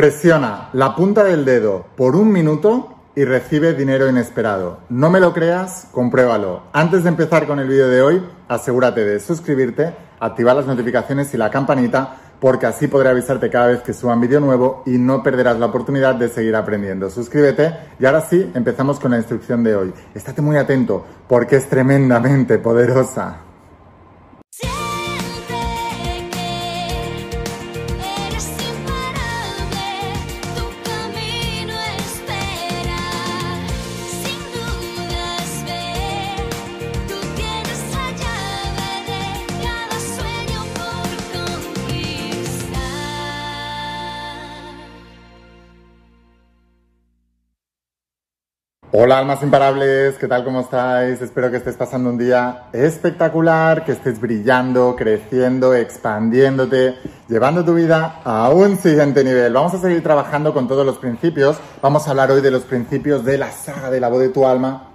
Presiona la punta del dedo por un minuto y recibe dinero inesperado. No me lo creas, compruébalo. Antes de empezar con el vídeo de hoy, asegúrate de suscribirte, activar las notificaciones y la campanita porque así podré avisarte cada vez que suba un vídeo nuevo y no perderás la oportunidad de seguir aprendiendo. Suscríbete y ahora sí, empezamos con la instrucción de hoy. Estate muy atento porque es tremendamente poderosa. Hola almas imparables, ¿qué tal? ¿Cómo estáis? Espero que estés pasando un día espectacular, que estés brillando, creciendo, expandiéndote, llevando tu vida a un siguiente nivel. Vamos a seguir trabajando con todos los principios. Vamos a hablar hoy de los principios de la saga de la voz de tu alma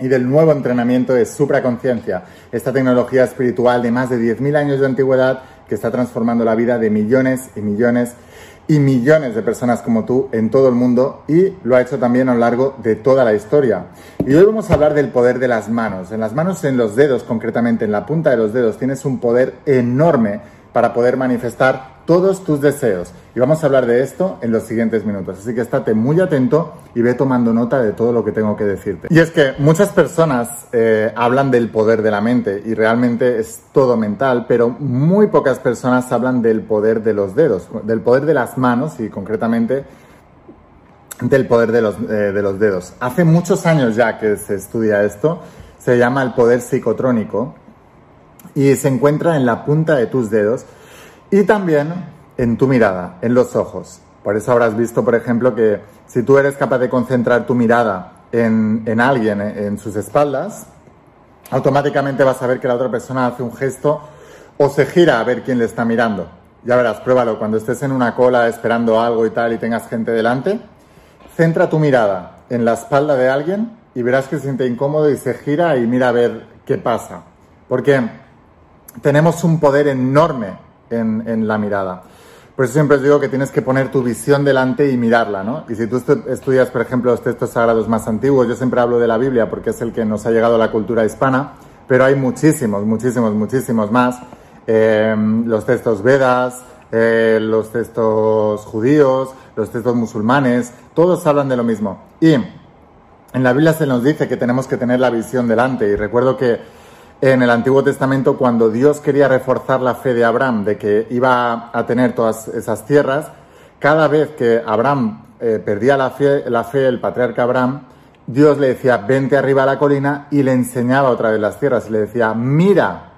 y del nuevo entrenamiento de supraconciencia, esta tecnología espiritual de más de 10.000 años de antigüedad que está transformando la vida de millones y millones y millones de personas como tú en todo el mundo y lo ha hecho también a lo largo de toda la historia. Y hoy vamos a hablar del poder de las manos. En las manos, en los dedos, concretamente en la punta de los dedos, tienes un poder enorme para poder manifestar todos tus deseos. Y vamos a hablar de esto en los siguientes minutos. Así que estate muy atento y ve tomando nota de todo lo que tengo que decirte. Y es que muchas personas eh, hablan del poder de la mente y realmente es todo mental, pero muy pocas personas hablan del poder de los dedos, del poder de las manos y concretamente del poder de los, eh, de los dedos. Hace muchos años ya que se estudia esto, se llama el poder psicotrónico y se encuentra en la punta de tus dedos y también en tu mirada, en los ojos. Por eso habrás visto, por ejemplo, que si tú eres capaz de concentrar tu mirada en, en alguien, en sus espaldas, automáticamente vas a ver que la otra persona hace un gesto o se gira a ver quién le está mirando. Ya verás, pruébalo. Cuando estés en una cola esperando algo y tal y tengas gente delante, centra tu mirada en la espalda de alguien y verás que se siente incómodo y se gira y mira a ver qué pasa. Porque tenemos un poder enorme en, la mirada. Por eso siempre os digo que tienes que poner tu visión delante y mirarla, ¿no? Y si tú estudias, por ejemplo, los textos sagrados más antiguos, yo siempre hablo de la Biblia porque es el que nos ha llegado a la cultura hispana, pero hay muchísimos, muchísimos, muchísimos más. Eh, los textos Vedas, eh, los textos judíos, los textos musulmanes, todos hablan de lo mismo. Y en la Biblia se nos dice que tenemos que tener la visión delante. Y recuerdo que en el Antiguo Testamento cuando Dios quería reforzar la fe de Abraham de que iba a tener todas esas tierras, cada vez que Abraham eh, perdía la fe, la fe, el patriarca Abraham, Dios le decía, vente arriba a la colina y le enseñaba otra vez las tierras y le decía, mira,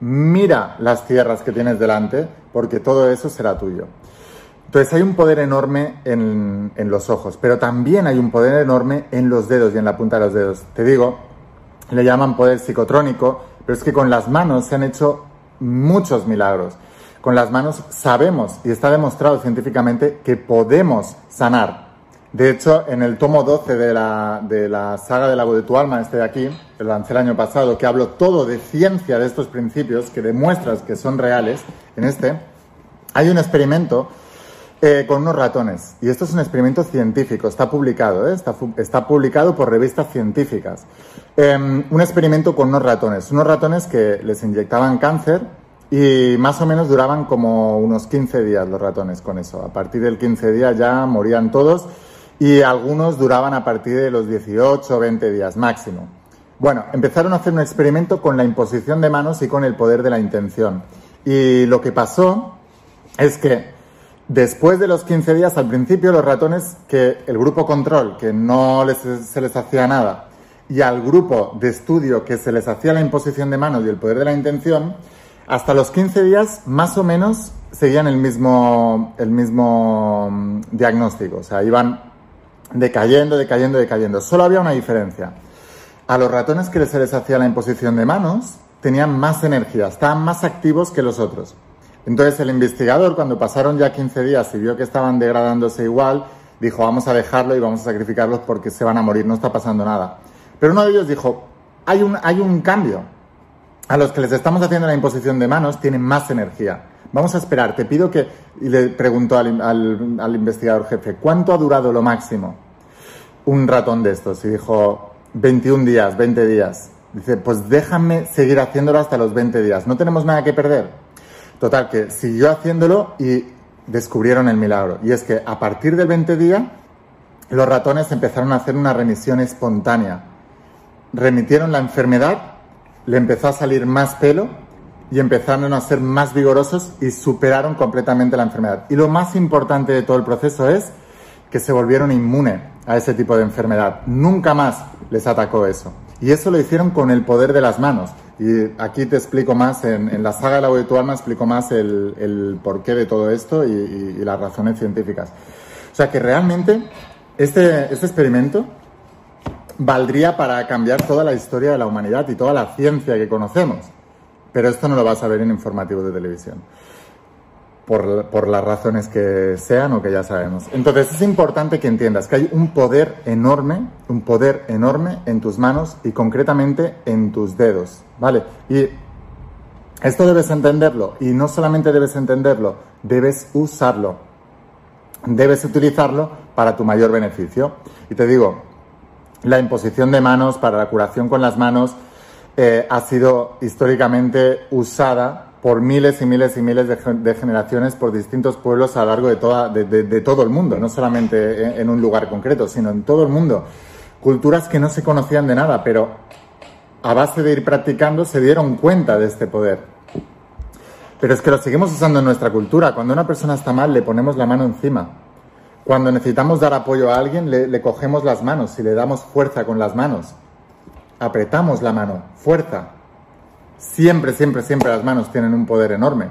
mira las tierras que tienes delante, porque todo eso será tuyo. Entonces hay un poder enorme en, en los ojos, pero también hay un poder enorme en los dedos y en la punta de los dedos. Te digo, le llaman poder psicotrónico, pero es que con las manos se han hecho muchos milagros. Con las manos sabemos y está demostrado científicamente que podemos sanar. De hecho, en el tomo 12 de la, de la saga del lago de tu alma, este de aquí, lo lancé el año pasado, que hablo todo de ciencia de estos principios, que demuestras que son reales, en este, hay un experimento eh, con unos ratones. Y esto es un experimento científico, está publicado, ¿eh? está, publicado por revistas científicas. Em, un experimento con unos ratones, unos ratones que les inyectaban cáncer y más o menos duraban como unos 15 días los ratones con eso. A partir del 15 día ya morían todos y algunos duraban a partir de los 18 o 20 días máximo. Bueno, empezaron a hacer un experimento con la imposición de manos y con el poder de la intención. Y lo que pasó es que Después de los 15 días, al principio, los ratones que el grupo control, que no se les hacía nada, y al grupo de estudio que se les hacía la imposición de manos y el poder de la intención, hasta los 15 días más o menos seguían el mismo, el mismo mm, diagnóstico. O sea, iban decayendo, decayendo, decayendo. Solo había una diferencia. A los ratones que se les hacía la imposición de manos tenían más energía, estaban más activos que los otros. Entonces el investigador, cuando pasaron ya 15 días y vio que estaban degradándose igual, dijo, vamos a dejarlo y vamos a sacrificarlos porque se van a morir, no está pasando nada. Pero uno de ellos dijo, hay un, hay un cambio. A los que les estamos haciendo la imposición de manos tienen más energía. Vamos a esperar, te pido que... Y le preguntó al, al investigador jefe, ¿cuánto ha durado lo máximo? Un ratón de estos. Y dijo, 21 días, 20 días. Dice, pues déjame seguir haciéndolo hasta los 20 días. No tenemos nada que perder. Total, que siguió haciéndolo y descubrieron el milagro. Y es que a partir del 20 día, los ratones empezaron a hacer una remisión espontánea. Remitieron la enfermedad, le empezó a salir más pelo y empezaron a ser más vigorosos y superaron completamente la enfermedad. Y lo más importante de todo el proceso es que se volvieron inmunes a ese tipo de enfermedad. Nunca más les atacó eso. Y eso lo hicieron con el poder de las manos. Y aquí te explico más, en, la saga de la voz de tu alma explico más el, porqué de todo esto y, las razones científicas. O sea que realmente este, este experimento valdría para cambiar toda la historia de la humanidad y toda la ciencia que conocemos. Pero esto no lo vas a ver en informativos de televisión por, las razones que sean o que ya sabemos. Entonces es importante que entiendas que hay un poder enorme, un poder enorme en tus manos y concretamente en tus dedos, ¿vale? Y esto debes entenderlo y no solamente debes entenderlo, debes usarlo. Debes utilizarlo para tu mayor beneficio. Y te digo, la imposición de manos para la curación con las manos eh, ha sido históricamente usada por miles y miles y miles de, generaciones por distintos pueblos a lo largo de, toda, todo el mundo, no solamente en, un lugar concreto, sino en todo el mundo. Culturas que no se conocían de nada, pero a base de ir practicando se dieron cuenta de este poder. Pero es que lo seguimos usando en nuestra cultura. Cuando una persona está mal, le ponemos la mano encima. Cuando necesitamos dar apoyo a alguien, le cogemos las manos y le damos fuerza con las manos. Apretamos la mano, fuerza, Siempre, siempre, siempre las manos tienen un poder enorme.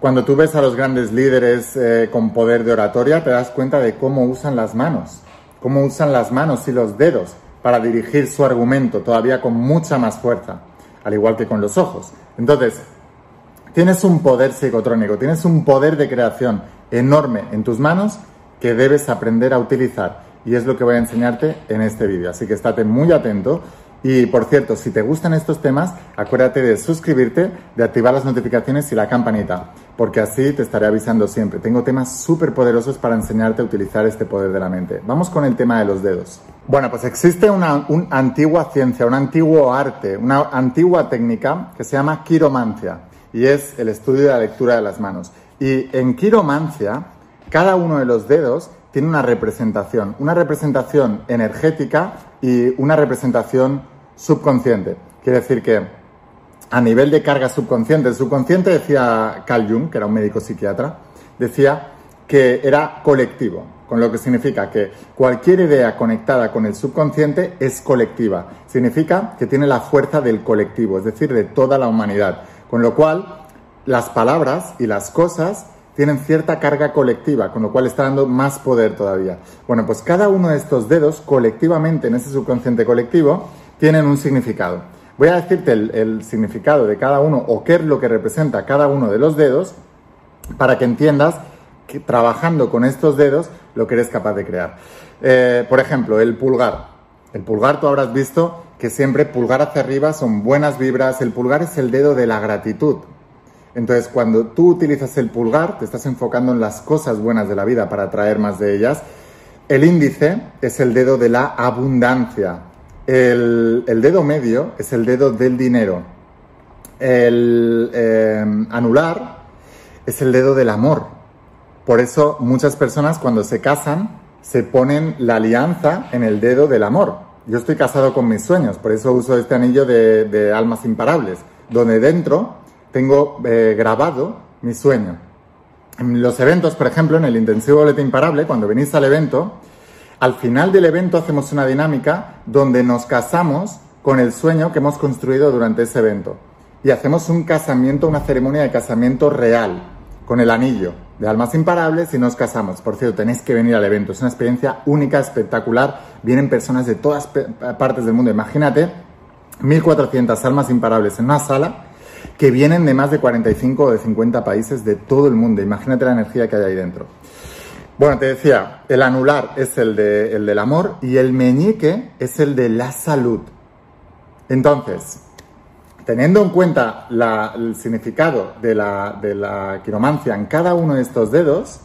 Cuando tú ves a los grandes líderes eh, con poder de oratoria, te das cuenta de cómo usan las manos, cómo usan las manos y los dedos para dirigir su argumento todavía con mucha más fuerza, al igual que con los ojos. Entonces, tienes un poder psicotrónico, tienes un poder de creación enorme en tus manos que debes aprender a utilizar. Y es lo que voy a enseñarte en este vídeo. Así que estate muy atento y por cierto, si te gustan estos temas, acuérdate de suscribirte, de activar las notificaciones y la campanita, porque así te estaré avisando siempre. Tengo temas súper poderosos para enseñarte a utilizar este poder de la mente. Vamos con el tema de los dedos. Bueno, pues existe una, antigua ciencia, un antiguo arte, una antigua técnica que se llama quiromancia y es el estudio de la lectura de las manos. Y en quiromancia, cada uno de los dedos tiene una representación, una representación energética y una representación subconsciente. Quiere decir que a nivel de carga subconsciente, el subconsciente decía Carl Jung, que era un médico psiquiatra, decía que era colectivo, con lo que significa que cualquier idea conectada con el subconsciente es colectiva. Significa que tiene la fuerza del colectivo, es decir, de toda la humanidad. Con lo cual, las palabras y las cosas tienen cierta carga colectiva, con lo cual está dando más poder todavía. Bueno, pues cada uno de estos dedos colectivamente en ese subconsciente colectivo tienen un significado. Voy a decirte el, significado de cada uno o qué es lo que representa cada uno de los dedos para que entiendas que trabajando con estos dedos lo que eres capaz de crear. Eh, por ejemplo, el pulgar. El pulgar tú habrás visto que siempre pulgar hacia arriba son buenas vibras. El pulgar es el dedo de la gratitud. Entonces, cuando tú utilizas el pulgar, te estás enfocando en las cosas buenas de la vida para atraer más de ellas. El índice es el dedo de la abundancia. El, dedo medio es el dedo del dinero. El eh, anular es el dedo del amor. Por eso muchas personas cuando se casan se ponen la alianza en el dedo del amor. Yo estoy casado con mis sueños, por eso uso este anillo de, de almas imparables, donde dentro tengo eh, grabado mi sueño. En los eventos, por ejemplo, en el intensivo boletín imparable, cuando venís al evento, al final del evento hacemos una dinámica donde nos casamos con el sueño que hemos construido durante ese evento. Y hacemos un casamiento, una ceremonia de casamiento real, con el anillo de almas imparables y nos casamos. Por cierto, tenéis que venir al evento. Es una experiencia única, espectacular. Vienen personas de todas partes del mundo. Imagínate 1.400 almas imparables en una sala que vienen de más de 45 o de 50 países de todo el mundo. Imagínate la energía que hay ahí dentro. Bueno, te decía, el anular es el, de, el del amor y el meñique es el de la salud. Entonces, teniendo en cuenta el significado de la, de la quiromancia en cada uno de estos dedos,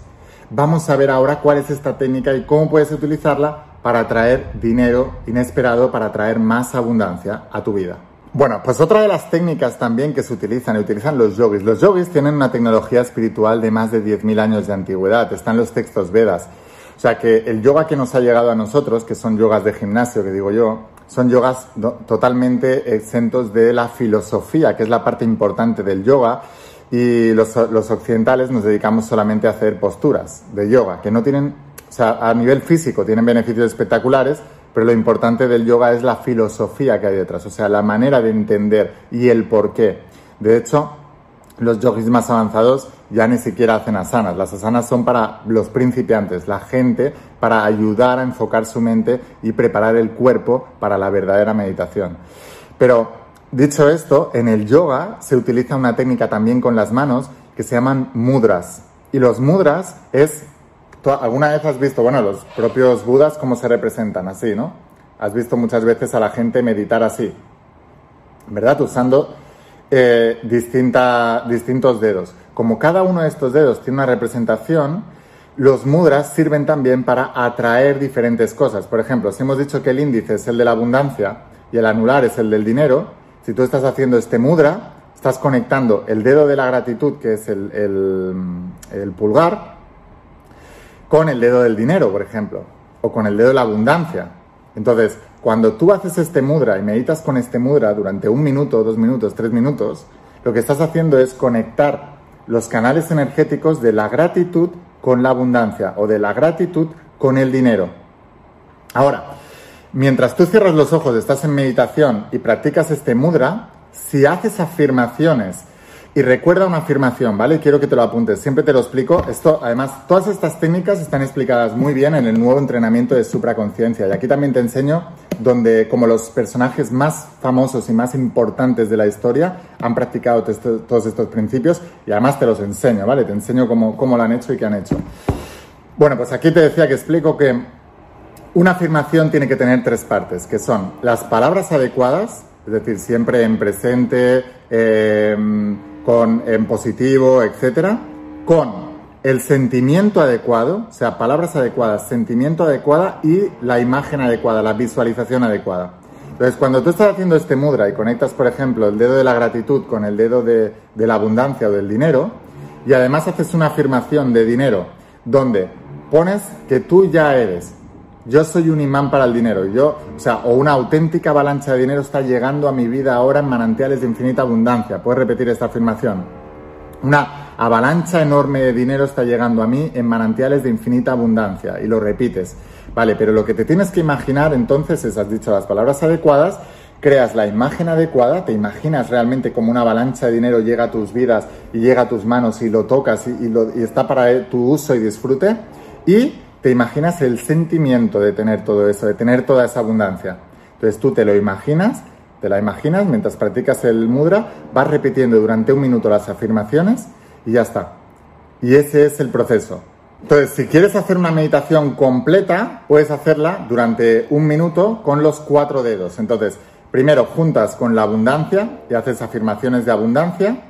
vamos a ver ahora cuál es esta técnica y cómo puedes utilizarla para atraer dinero inesperado, para atraer más abundancia a tu vida. Bueno, pues otra de las técnicas también que se utilizan y utilizan los yogis. Los yogis tienen una tecnología espiritual de más de 10.000 años de antigüedad, están los textos Vedas. O sea que el yoga que nos ha llegado a nosotros, que son yogas de gimnasio, que digo yo, son yogas totalmente exentos de la filosofía, que es la parte importante del yoga, y los, los occidentales nos dedicamos solamente a hacer posturas de yoga, que no tienen, o sea, a nivel físico tienen beneficios espectaculares, pero lo importante del yoga es la filosofía que hay detrás, o sea, la manera de entender y el por qué. De hecho, los yogis más avanzados ya ni siquiera hacen asanas. Las asanas son para los principiantes, la gente, para ayudar a enfocar su mente y preparar el cuerpo para la verdadera meditación. Pero, dicho esto, en el yoga se utiliza una técnica también con las manos que se llaman mudras. Y los mudras es ¿Alguna vez has visto, bueno, los propios budas cómo se representan así, ¿no? Has visto muchas veces a la gente meditar así, ¿verdad? Usando eh, distintos dedos. Como cada uno de estos dedos tiene una representación, los mudras sirven también para atraer diferentes cosas. Por ejemplo, si hemos dicho que el índice es el de la abundancia y el anular es el del dinero, si tú estás haciendo este mudra, estás conectando el dedo de la gratitud, que es el pulgar, con el dedo del dinero, por ejemplo, o con el dedo de la abundancia. Entonces, cuando tú haces este mudra y meditas con este mudra durante un minuto, dos minutos, tres minutos, lo que estás haciendo es conectar los canales energéticos de la gratitud con la abundancia o de la gratitud con el dinero. Ahora, mientras tú cierras los ojos, estás en meditación y practicas este mudra, si haces afirmaciones y recuerda una afirmación, ¿vale? Quiero que te lo apuntes, siempre te lo explico. Esto, además, todas estas técnicas están explicadas muy bien en el nuevo entrenamiento de supraconciencia. Y aquí también te enseño donde, como los personajes más famosos y más importantes de la historia han practicado todos estos principios y además te los enseño, ¿vale? Te enseño cómo, cómo lo han hecho y qué han hecho. Bueno, pues aquí te decía que explico que una afirmación tiene que tener tres partes, que son las palabras adecuadas, es decir, siempre en presente, eh, con en positivo, etcétera, con el sentimiento adecuado, o sea, palabras adecuadas, sentimiento adecuada y la imagen adecuada, la visualización adecuada. Entonces, cuando tú estás haciendo este mudra y conectas, por ejemplo, el dedo de la gratitud con el dedo de, de la abundancia o del dinero, y además haces una afirmación de dinero donde pones que tú ya eres, yo soy un imán para el dinero. Yo, o sea, o una auténtica avalancha de dinero está llegando a mi vida ahora en manantiales de infinita abundancia. Puedes repetir esta afirmación. Una avalancha enorme de dinero está llegando a mí en manantiales de infinita abundancia. Y lo repites. Vale, pero lo que te tienes que imaginar entonces es, has dicho las palabras adecuadas, creas la imagen adecuada, te imaginas realmente como una avalancha de dinero llega a tus vidas y llega a tus manos y lo tocas y, y está para tu uso y disfrute. Y te imaginas el sentimiento de tener todo eso, de tener toda esa abundancia. Entonces tú te lo imaginas, te la imaginas mientras practicas el mudra, vas repitiendo durante un minuto las afirmaciones y ya está. Y ese es el proceso. Entonces, si quieres hacer una meditación completa, puedes hacerla durante un minuto con los cuatro dedos. Entonces, primero juntas con la abundancia y haces afirmaciones de abundancia.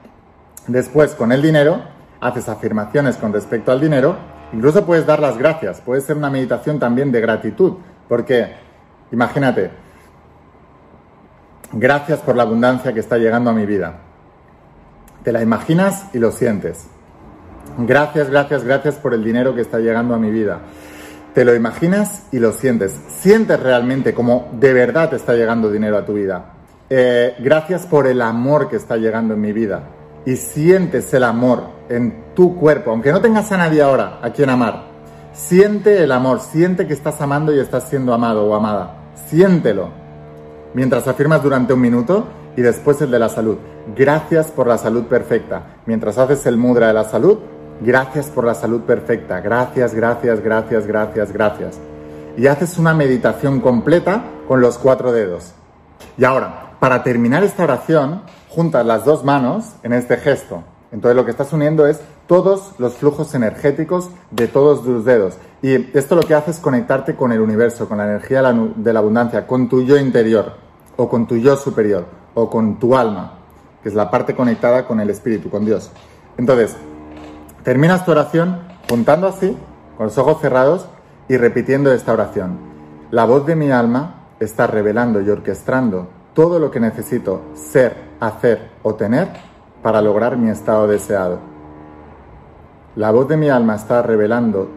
Después, con el dinero, haces afirmaciones con respecto al dinero Incluso puedes dar las gracias, puede ser una meditación también de gratitud, porque imagínate, gracias por la abundancia que está llegando a mi vida. Te la imaginas y lo sientes. Gracias, gracias, gracias por el dinero que está llegando a mi vida. Te lo imaginas y lo sientes. Sientes realmente como de verdad te está llegando dinero a tu vida. Eh, gracias por el amor que está llegando en mi vida. Y sientes el amor en tu cuerpo, aunque no tengas a nadie ahora a quien amar, siente el amor, siente que estás amando y estás siendo amado o amada. Siéntelo. Mientras afirmas durante un minuto y después el de la salud. Gracias por la salud perfecta. Mientras haces el mudra de la salud, gracias por la salud perfecta. Gracias, gracias, gracias, gracias, gracias. Y haces una meditación completa con los cuatro dedos. Y ahora, para terminar esta oración, juntas las dos manos en este gesto. Entonces lo que estás uniendo es todos los flujos energéticos de todos tus dedos. Y esto lo que hace es conectarte con el universo, con la energía de la abundancia, con tu yo interior, o con tu yo superior, o con tu alma. que es la parte conectada con el espíritu, con Dios. Entonces, terminas tu oración juntando así, con los ojos cerrados y repitiendo esta oración. La voz de mi alma está revelando y orquestando todo lo que necesito ser, hacer o tener para lograr mi estado deseado. La voz de mi alma está revelando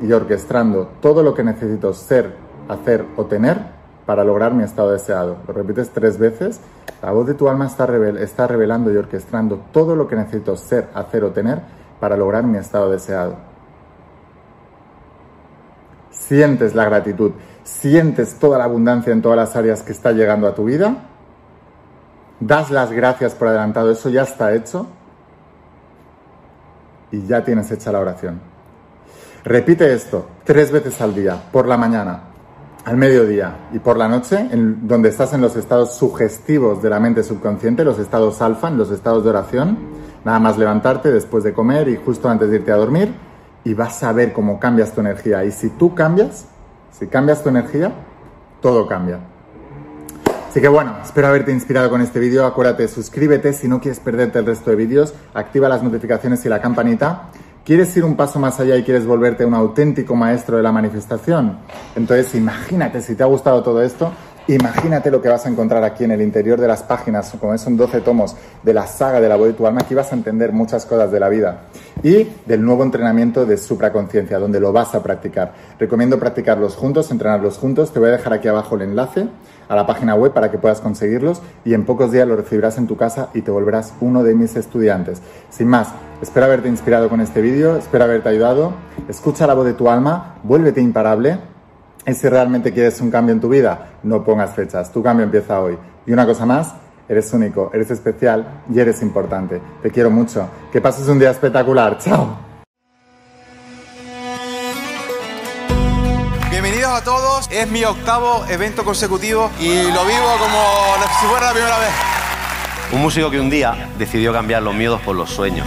y orquestando todo lo que necesito ser, hacer o tener para lograr mi estado deseado. Lo repites tres veces. La voz de tu alma está, está revelando y orquestando todo lo que necesito ser, hacer o tener para lograr mi estado deseado. Sientes la gratitud, sientes toda la abundancia en todas las áreas que está llegando a tu vida. Das las gracias por adelantado, eso ya está hecho. Y ya tienes hecha la oración. Repite esto tres veces al día, por la mañana, al mediodía y por la noche, en donde estás en los estados sugestivos de la mente subconsciente, los estados alfa, en los estados de oración. Nada más levantarte después de comer y justo antes de irte a dormir y vas a ver cómo cambias tu energía. Y si tú cambias, si cambias tu energía, todo cambia. Así que bueno, espero haberte inspirado con este vídeo. Acuérdate, suscríbete si no quieres perderte el resto de vídeos, activa las notificaciones y la campanita. ¿Quieres ir un paso más allá y quieres volverte un auténtico maestro de la manifestación? Entonces imagínate, si te ha gustado todo esto, Imagínate lo que vas a encontrar aquí en el interior de las páginas, como son 12 tomos de la saga de la voz de tu alma, aquí vas a entender muchas cosas de la vida y del nuevo entrenamiento de supraconciencia, donde lo vas a practicar. Recomiendo practicarlos juntos, entrenarlos juntos. Te voy a dejar aquí abajo el enlace a la página web para que puedas conseguirlos y en pocos días lo recibirás en tu casa y te volverás uno de mis estudiantes. Sin más, espero haberte inspirado con este vídeo, espero haberte ayudado. Escucha la voz de tu alma, vuélvete imparable y si realmente quieres un cambio en tu vida, no pongas fechas. Tu cambio empieza hoy. Y una cosa más, eres único, eres especial y eres importante. Te quiero mucho. Que pases un día espectacular. Chao. Bienvenidos a todos. Es mi octavo evento consecutivo y lo vivo como si fuera la primera vez. Un músico que un día decidió cambiar los miedos por los sueños.